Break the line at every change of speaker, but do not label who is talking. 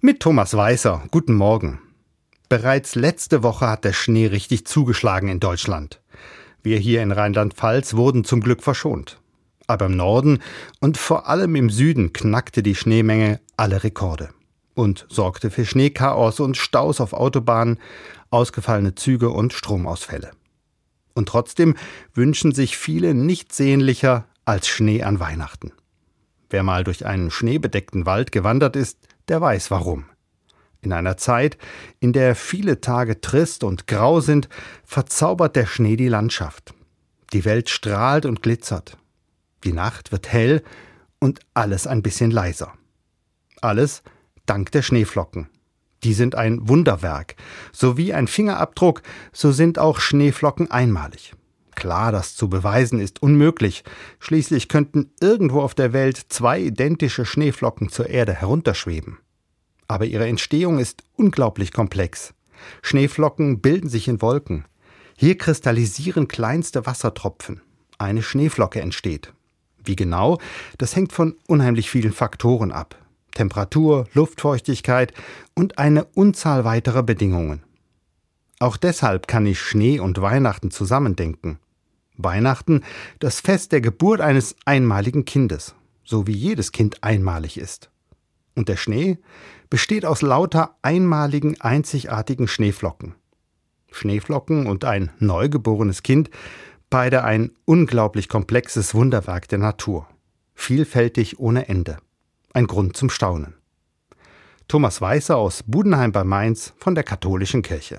Mit Thomas Weißer. Guten Morgen. Bereits letzte Woche hat der Schnee richtig zugeschlagen in Deutschland. Wir hier in Rheinland-Pfalz wurden zum Glück verschont. Aber im Norden und vor allem im Süden knackte die Schneemenge alle Rekorde und sorgte für Schneechaos und Staus auf Autobahnen, ausgefallene Züge und Stromausfälle. Und trotzdem wünschen sich viele nichts sehnlicher als Schnee an Weihnachten. Wer mal durch einen schneebedeckten Wald gewandert ist, der weiß warum. In einer Zeit, in der viele Tage trist und grau sind, verzaubert der Schnee die Landschaft. Die Welt strahlt und glitzert. Die Nacht wird hell und alles ein bisschen leiser. Alles dank der Schneeflocken. Die sind ein Wunderwerk. So wie ein Fingerabdruck, so sind auch Schneeflocken einmalig. Klar, das zu beweisen ist unmöglich. Schließlich könnten irgendwo auf der Welt zwei identische Schneeflocken zur Erde herunterschweben. Aber ihre Entstehung ist unglaublich komplex. Schneeflocken bilden sich in Wolken. Hier kristallisieren kleinste Wassertropfen. Eine Schneeflocke entsteht. Wie genau, das hängt von unheimlich vielen Faktoren ab. Temperatur, Luftfeuchtigkeit und eine Unzahl weiterer Bedingungen. Auch deshalb kann ich Schnee und Weihnachten zusammendenken. Weihnachten das Fest der Geburt eines einmaligen Kindes, so wie jedes Kind einmalig ist. Und der Schnee besteht aus lauter einmaligen, einzigartigen Schneeflocken. Schneeflocken und ein neugeborenes Kind, beide ein unglaublich komplexes Wunderwerk der Natur. Vielfältig ohne Ende. Ein Grund zum Staunen. Thomas Weißer aus Budenheim bei Mainz von der Katholischen Kirche.